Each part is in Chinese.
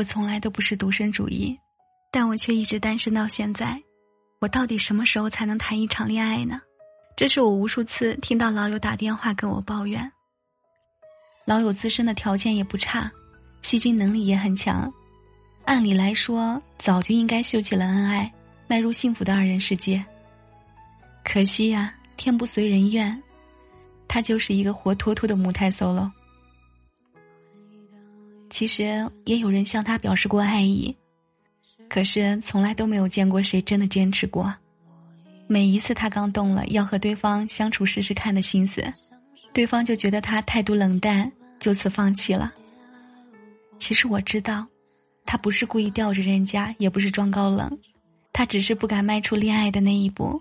我从来都不是独身主义，但我却一直单身到现在。我到底什么时候才能谈一场恋爱呢？这是我无数次听到老友打电话跟我抱怨。老友自身的条件也不差，吸金能力也很强，按理来说早就应该秀起了恩爱，迈入幸福的二人世界。可惜呀，天不随人愿，他就是一个活脱脱的母胎 solo。其实也有人向他表示过爱意。可是从来都没有见过谁真的坚持过。每一次他刚动了要和对方相处试试看的心思，对方就觉得他态度冷淡，就此放弃了。其实我知道，他不是故意吊着人家，也不是装高冷，他只是不敢迈出恋爱的那一步，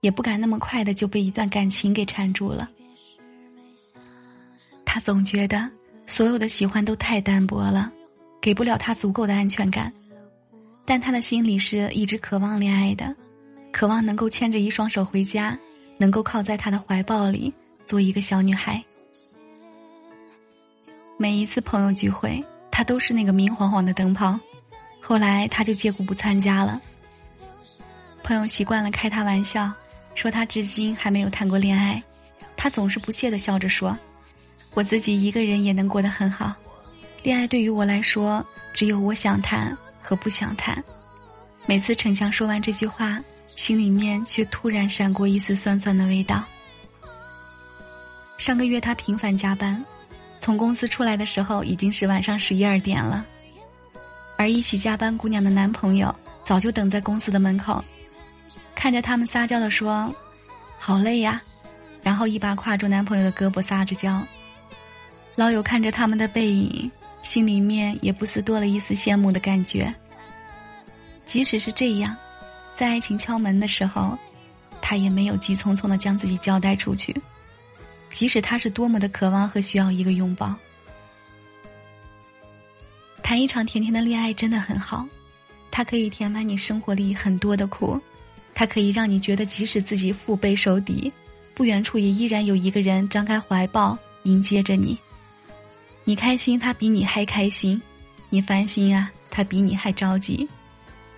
也不敢那么快的就被一段感情给缠住了。他总觉得所有的喜欢都太单薄了，给不了他足够的安全感。但他的心里是一直渴望恋爱的，渴望能够牵着一双手回家，能够靠在他的怀抱里做一个小女孩。每一次朋友聚会，他都是那个明晃晃的灯泡。后来他就借故不参加了。朋友习惯了开他玩笑，说他至今还没有谈过恋爱，他总是不屑的笑着说：“我自己一个人也能过得很好，恋爱对于我来说，只有我想谈。”和不想谈，每次逞强说完这句话，心里面却突然闪过一丝酸酸的味道。上个月他频繁加班，从公司出来的时候已经是晚上十一二点了，而一起加班姑娘的男朋友早就等在公司的门口，看着他们撒娇的说：“好累呀。”然后一把挎住男朋友的胳膊撒着娇。老友看着他们的背影。心里面也不似多了一丝羡慕的感觉。即使是这样，在爱情敲门的时候，他也没有急匆匆的将自己交代出去。即使他是多么的渴望和需要一个拥抱，谈一场甜甜的恋爱真的很好，它可以填满你生活里很多的苦，它可以让你觉得即使自己腹背受敌，不远处也依然有一个人张开怀抱迎接着你。你开心，他比你还开心；你烦心啊，他比你还着急。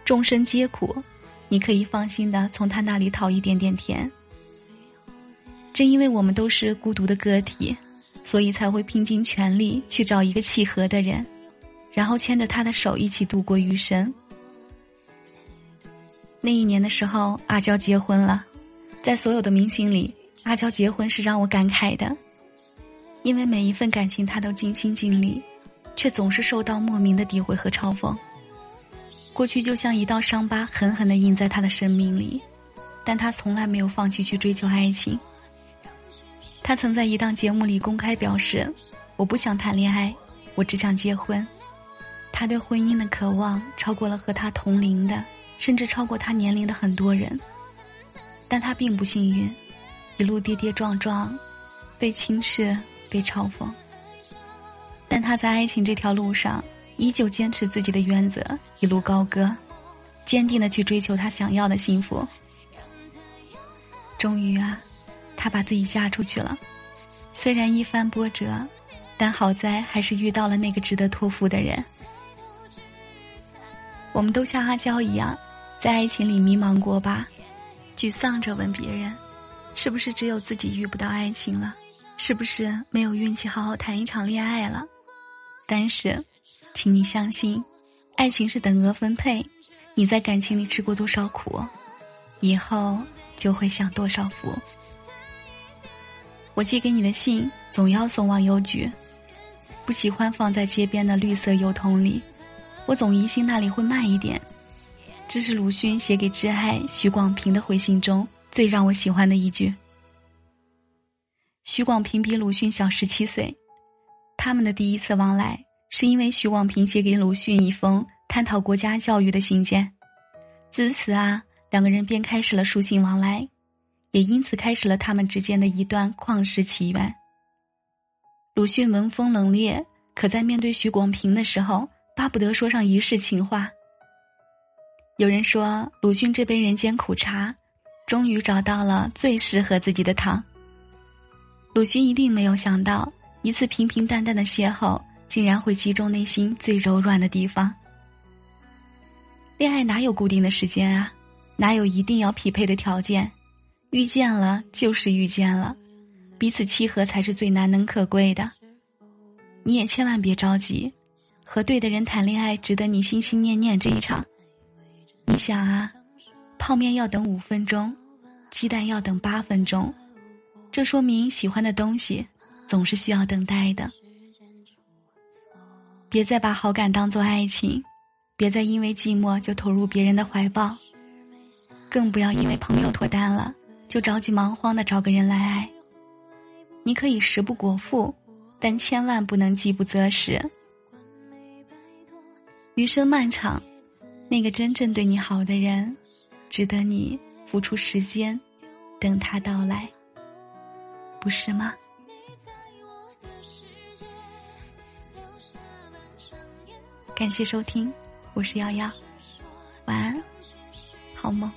众生皆苦，你可以放心的从他那里讨一点点甜。正因为我们都是孤独的个体，所以才会拼尽全力去找一个契合的人，然后牵着他的手一起度过余生。那一年的时候，阿娇结婚了，在所有的明星里，阿娇结婚是让我感慨的。因为每一份感情，他都尽心尽力，却总是受到莫名的诋毁和嘲讽。过去就像一道伤疤，狠狠的印在他的生命里，但他从来没有放弃去追求爱情。他曾在一档节目里公开表示：“我不想谈恋爱，我只想结婚。”他对婚姻的渴望超过了和他同龄的，甚至超过他年龄的很多人。但他并不幸运，一路跌跌撞撞，被轻视。被嘲讽，但他在爱情这条路上依旧坚持自己的原则，一路高歌，坚定的去追求他想要的幸福。终于啊，他把自己嫁出去了，虽然一番波折，但好在还是遇到了那个值得托付的人。我们都像阿娇一样，在爱情里迷茫过吧？沮丧着问别人：“是不是只有自己遇不到爱情了？”是不是没有运气好好谈一场恋爱了？但是，请你相信，爱情是等额分配。你在感情里吃过多少苦，以后就会享多少福。我寄给你的信总要送往邮局，不喜欢放在街边的绿色邮筒里。我总疑心那里会慢一点。这是鲁迅写给挚爱许广平的回信中最让我喜欢的一句。许广平比鲁迅小十七岁，他们的第一次往来是因为许广平写给鲁迅一封探讨国家教育的信件，自此啊，两个人便开始了书信往来，也因此开始了他们之间的一段旷世奇缘。鲁迅文风冷冽，可在面对许广平的时候，巴不得说上一世情话。有人说，鲁迅这杯人间苦茶，终于找到了最适合自己的糖。鲁迅一定没有想到，一次平平淡淡的邂逅，竟然会击中内心最柔软的地方。恋爱哪有固定的时间啊？哪有一定要匹配的条件？遇见了就是遇见了，彼此契合才是最难能可贵的。你也千万别着急，和对的人谈恋爱值得你心心念念这一场。你想啊，泡面要等五分钟，鸡蛋要等八分钟，这说明喜欢的东西总是需要等待的。别再把好感当做爱情。别再因为寂寞就投入别人的怀抱，更不要因为朋友脱单了就着急忙慌的找个人来爱。你可以食不果腹，但千万不能饥不择食。余生漫长，那个真正对你好的人，值得你付出时间，等他到来，不是吗？感谢收听。我是瑶瑶，晚安，好梦。